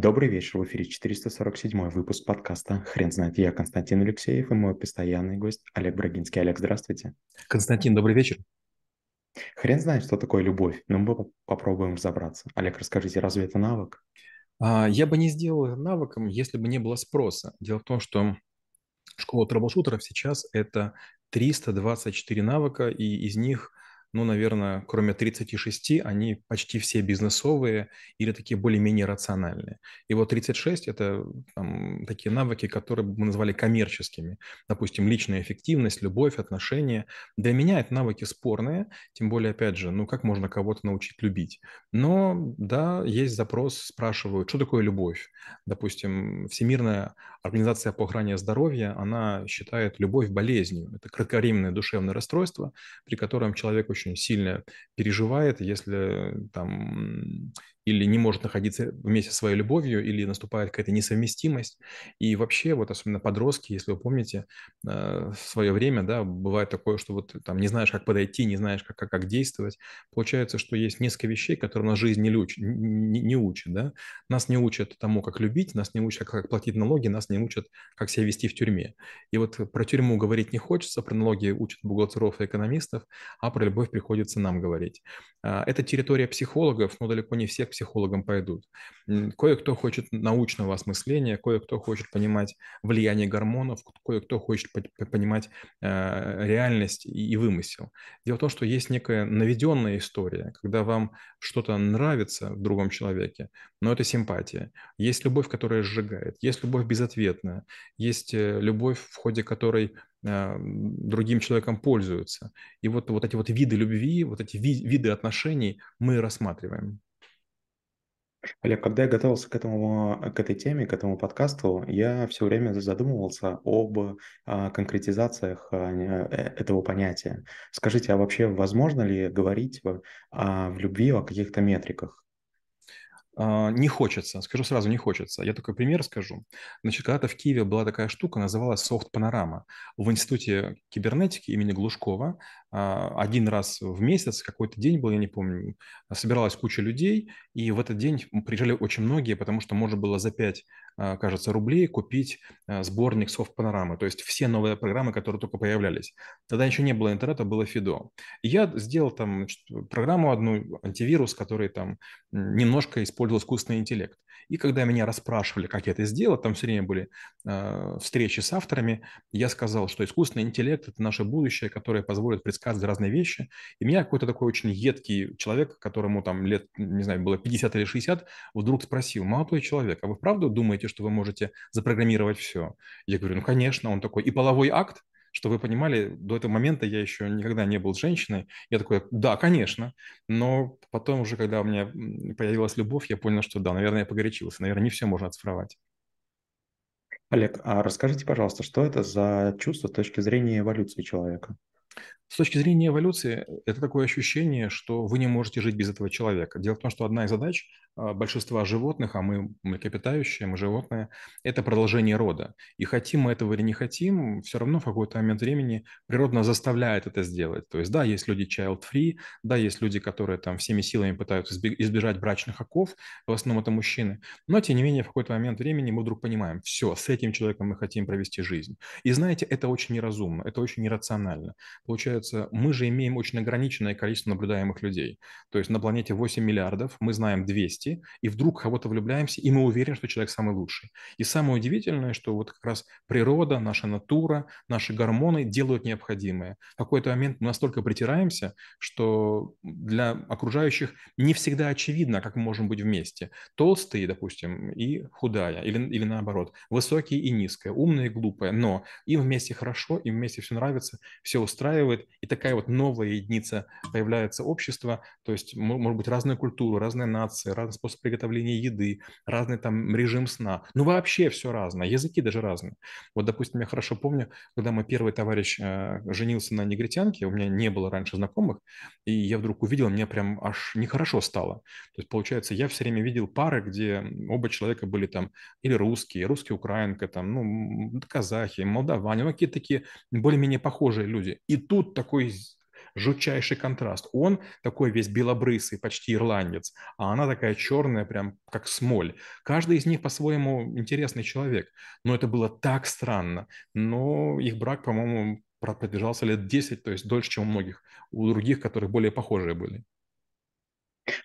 Добрый вечер, в эфире 447 выпуск подкаста «Хрен знает». Я Константин Алексеев и мой постоянный гость Олег Брагинский. Олег, здравствуйте. Константин, добрый вечер. Хрен знает, что такое любовь, но мы попробуем разобраться. Олег, расскажите, разве это навык? А, я бы не сделал это навыком, если бы не было спроса. Дело в том, что школа трэблшутеров сейчас это 324 навыка, и из них ну, наверное, кроме 36, они почти все бизнесовые или такие более-менее рациональные. И вот 36 – это там, такие навыки, которые мы назвали коммерческими. Допустим, личная эффективность, любовь, отношения. Для меня это навыки спорные, тем более, опять же, ну, как можно кого-то научить любить? Но, да, есть запрос, спрашивают, что такое любовь? Допустим, Всемирная организация по охране здоровья, она считает любовь болезнью. Это кратковременное душевное расстройство, при котором человек очень очень сильно переживает, если там или не может находиться вместе со своей любовью, или наступает какая-то несовместимость. И вообще, вот особенно подростки, если вы помните, э, в свое время, да, бывает такое, что вот там не знаешь, как подойти, не знаешь, как, как, как действовать. Получается, что есть несколько вещей, которые нас жизнь не, люч, не, не учит, да. Нас не учат тому, как любить, нас не учат, как платить налоги, нас не учат, как себя вести в тюрьме. И вот про тюрьму говорить не хочется, про налоги учат бухгалтеров и экономистов, а про любовь приходится нам говорить. А, это территория психологов, но далеко не все к психологам пойдут. Кое-кто хочет научного осмысления, кое-кто хочет понимать влияние гормонов, кое-кто хочет понимать э, реальность и вымысел. Дело в том, что есть некая наведенная история, когда вам что-то нравится в другом человеке, но это симпатия. Есть любовь, которая сжигает, есть любовь безответная, есть э, любовь, в ходе которой а, другим человеком пользуются. И вот, вот эти вот виды любви, вот эти ви, виды отношений мы рассматриваем. Олег, когда я готовился к, этому, к этой теме, к этому подкасту, я все время задумывался об а, конкретизациях а, э, этого понятия. Скажите, а вообще возможно ли говорить в, а, в любви о каких-то метриках? Не хочется, скажу сразу, не хочется. Я такой пример скажу. Значит, когда-то в Киеве была такая штука, называлась софт панорама. В Институте кибернетики имени Глушкова один раз в месяц, какой-то день был, я не помню, собиралась куча людей, и в этот день приезжали очень многие, потому что можно было за 5, а, кажется, рублей купить сборник софт панорамы, то есть все новые программы, которые только появлялись. Тогда еще не было интернета, было Фидо. И я сделал там значит, программу одну, антивирус, который там немножко использовал искусственный интеллект. И когда меня расспрашивали, как я это сделал, там все время были э, встречи с авторами, я сказал, что искусственный интеллект – это наше будущее, которое позволит предсказывать разные вещи. И меня какой-то такой очень едкий человек, которому там лет, не знаю, было 50 или 60, вдруг спросил, молодой человек, а вы правда думаете, что вы можете запрограммировать все? Я говорю, ну, конечно. Он такой, и половой акт? что вы понимали, до этого момента я еще никогда не был женщиной. Я такой, да, конечно. Но потом уже, когда у меня появилась любовь, я понял, что да, наверное, я погорячился. Наверное, не все можно оцифровать. Олег, а расскажите, пожалуйста, что это за чувство с точки зрения эволюции человека? С точки зрения эволюции, это такое ощущение, что вы не можете жить без этого человека. Дело в том, что одна из задач большинства животных, а мы млекопитающие, мы животные, это продолжение рода. И хотим мы этого или не хотим, все равно в какой-то момент времени природно заставляет это сделать. То есть, да, есть люди child-free, да, есть люди, которые там всеми силами пытаются избежать брачных оков, в основном это мужчины, но, тем не менее, в какой-то момент времени мы вдруг понимаем, все, с этим человеком мы хотим провести жизнь. И знаете, это очень неразумно, это очень нерационально. Получается, мы же имеем очень ограниченное количество наблюдаемых людей. То есть на планете 8 миллиардов, мы знаем 200, и вдруг кого-то влюбляемся, и мы уверены, что человек самый лучший. И самое удивительное, что вот как раз природа, наша натура, наши гормоны делают необходимое. В какой-то момент мы настолько притираемся, что для окружающих не всегда очевидно, как мы можем быть вместе. Толстые, допустим, и худая, или, или наоборот, высокие и низкая, умная и глупая, но им вместе хорошо, им вместе все нравится, все устраивает, и такая вот новая единица появляется общество, то есть может быть разная культура, разные нации, разные способ приготовления еды, разный там режим сна. Ну, вообще все разное, языки даже разные. Вот, допустим, я хорошо помню, когда мой первый товарищ э, женился на негритянке, у меня не было раньше знакомых, и я вдруг увидел, мне прям аж нехорошо стало. То есть, получается, я все время видел пары, где оба человека были там или русские, русский украинка, там, ну, казахи, молдаване, ну, какие-то такие более-менее похожие люди. И тут такой жутчайший контраст. Он такой весь белобрысый, почти ирландец, а она такая черная, прям как смоль. Каждый из них по-своему интересный человек. Но это было так странно. Но их брак, по-моему, продержался лет 10, то есть дольше, чем у многих, у других, которые более похожие были.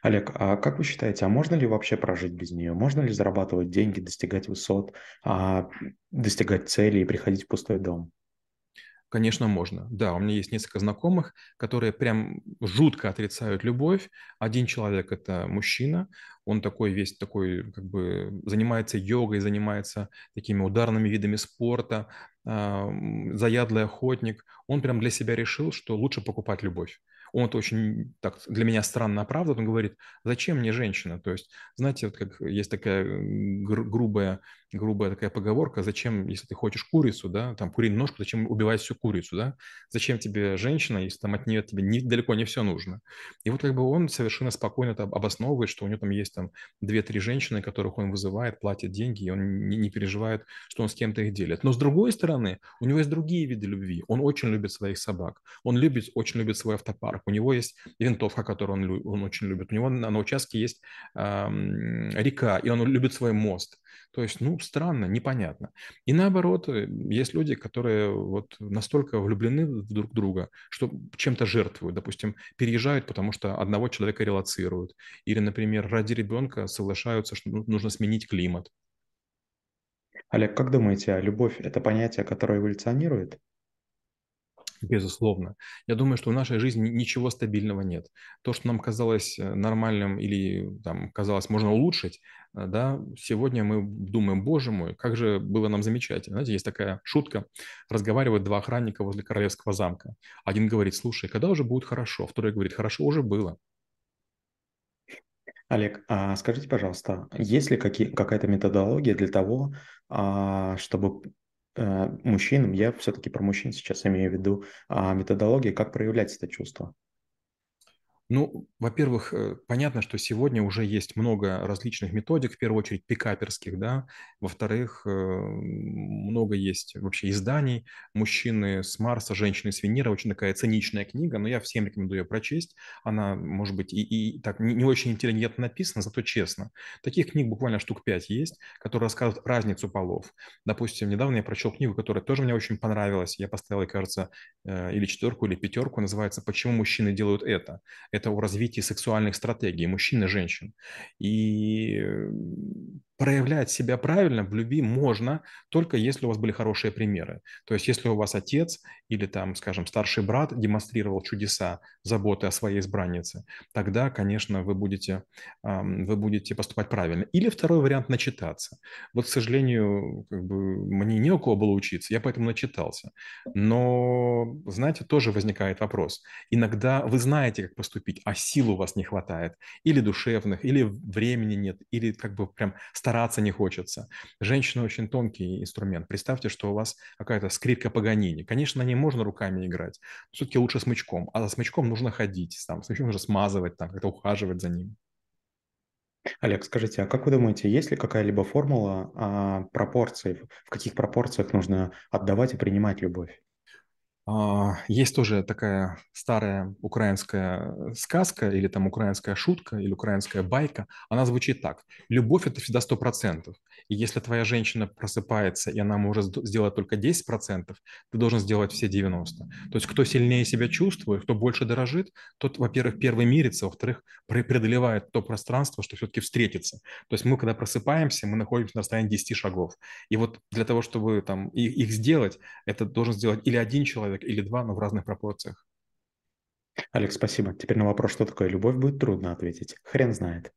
Олег, а как вы считаете, а можно ли вообще прожить без нее? Можно ли зарабатывать деньги, достигать высот, а, достигать целей и приходить в пустой дом? Конечно, можно. Да, у меня есть несколько знакомых, которые прям жутко отрицают любовь. Один человек– это мужчина, он такой весь такой, как бы, занимается йогой, занимается такими ударными видами спорта, э, заядлый охотник. Он прям для себя решил, что лучше покупать любовь он это очень так для меня странно оправдывает, он говорит, зачем мне женщина? То есть, знаете, вот как есть такая грубая, грубая такая поговорка, зачем, если ты хочешь курицу, да, там куриную ножку, зачем убивать всю курицу, да? Зачем тебе женщина, если там от нее тебе не, далеко не все нужно? И вот как бы он совершенно спокойно это обосновывает, что у него там есть там две-три женщины, которых он вызывает, платит деньги, и он не, не переживает, что он с кем-то их делит. Но с другой стороны, у него есть другие виды любви. Он очень любит своих собак, он любит, очень любит свой автопарк, у него есть винтовка, которую он, он очень любит, у него на, на участке есть э, река, и он любит свой мост. То есть, ну, странно, непонятно. И наоборот, э, есть люди, которые вот настолько влюблены друг в друга, что чем-то жертвуют. Допустим, переезжают, потому что одного человека релацируют. Или, например, ради ребенка соглашаются, что нужно сменить климат. Олег, как думаете, а любовь– это понятие, которое эволюционирует? Безусловно. Я думаю, что в нашей жизни ничего стабильного нет. То, что нам казалось э, нормальным или там, казалось можно улучшить, э, да, сегодня мы думаем, боже мой, как же было нам замечательно. Знаете, есть такая шутка, разговаривают два охранника возле королевского замка. Один говорит, слушай, когда уже будет хорошо? Второй говорит, хорошо уже было. Олег, а скажите, пожалуйста, есть ли какая-то методология для того, а, чтобы мужчинам, я все-таки про мужчин сейчас имею в виду, а методология, как проявлять это чувство. Ну, во-первых, э, понятно, что сегодня уже есть много различных методик, в первую очередь пикаперских, да. Во-вторых, э, много есть вообще изданий. «Мужчины с Марса, женщины с Венеры». Очень такая циничная книга, но я всем рекомендую ее прочесть. Она, может быть, и, и так не, не очень интеллигентно написана, зато честно. Таких книг буквально штук пять есть, которые рассказывают разницу полов. Допустим, недавно я прочел книгу, которая тоже мне очень понравилась. Я поставил, кажется, э, или четверку, или пятерку. Называется «Почему мужчины делают это?» Это о развитии сексуальных стратегий мужчин и женщин. И проявлять себя правильно в любви можно только если у вас были хорошие примеры. То есть если у вас отец или там, скажем, старший брат демонстрировал чудеса заботы о своей избраннице, тогда, конечно, вы будете, вы будете поступать правильно. Или второй вариант – начитаться. Вот, к сожалению, как бы, мне не у кого было учиться, я поэтому начитался. Но, знаете, тоже возникает вопрос. Иногда вы знаете, как поступить, а сил у вас не хватает. Или душевных, или времени нет, или как бы прям стараться не хочется. Женщина очень тонкий инструмент. Представьте, что у вас какая-то скрипка Паганини. Конечно, на ней можно руками играть, но все-таки лучше смычком. А за смычком нужно ходить, там, смычком нужно смазывать, там, как-то ухаживать за ним. Олег, скажите, а как вы думаете, есть ли какая-либо формула а, пропорций, в каких пропорциях нужно отдавать и принимать любовь? А, есть тоже такая старая украинская сказка или там украинская шутка или украинская байка. Она звучит так. Любовь – это всегда 100%. И если твоя женщина просыпается, и она может сделать только 10%, ты должен сделать все 90%. То есть кто сильнее себя чувствует, кто больше дорожит, тот, во-первых, первый мирится, во-вторых, преодолевает то пространство, что все-таки встретится. То есть мы, когда просыпаемся, мы находимся на расстоянии 10 шагов. И вот для того, чтобы там их, сделать, это должен сделать или один человек или два, но в разных пропорциях. Алекс, спасибо. Теперь на вопрос, что такое любовь, будет трудно ответить. Хрен знает.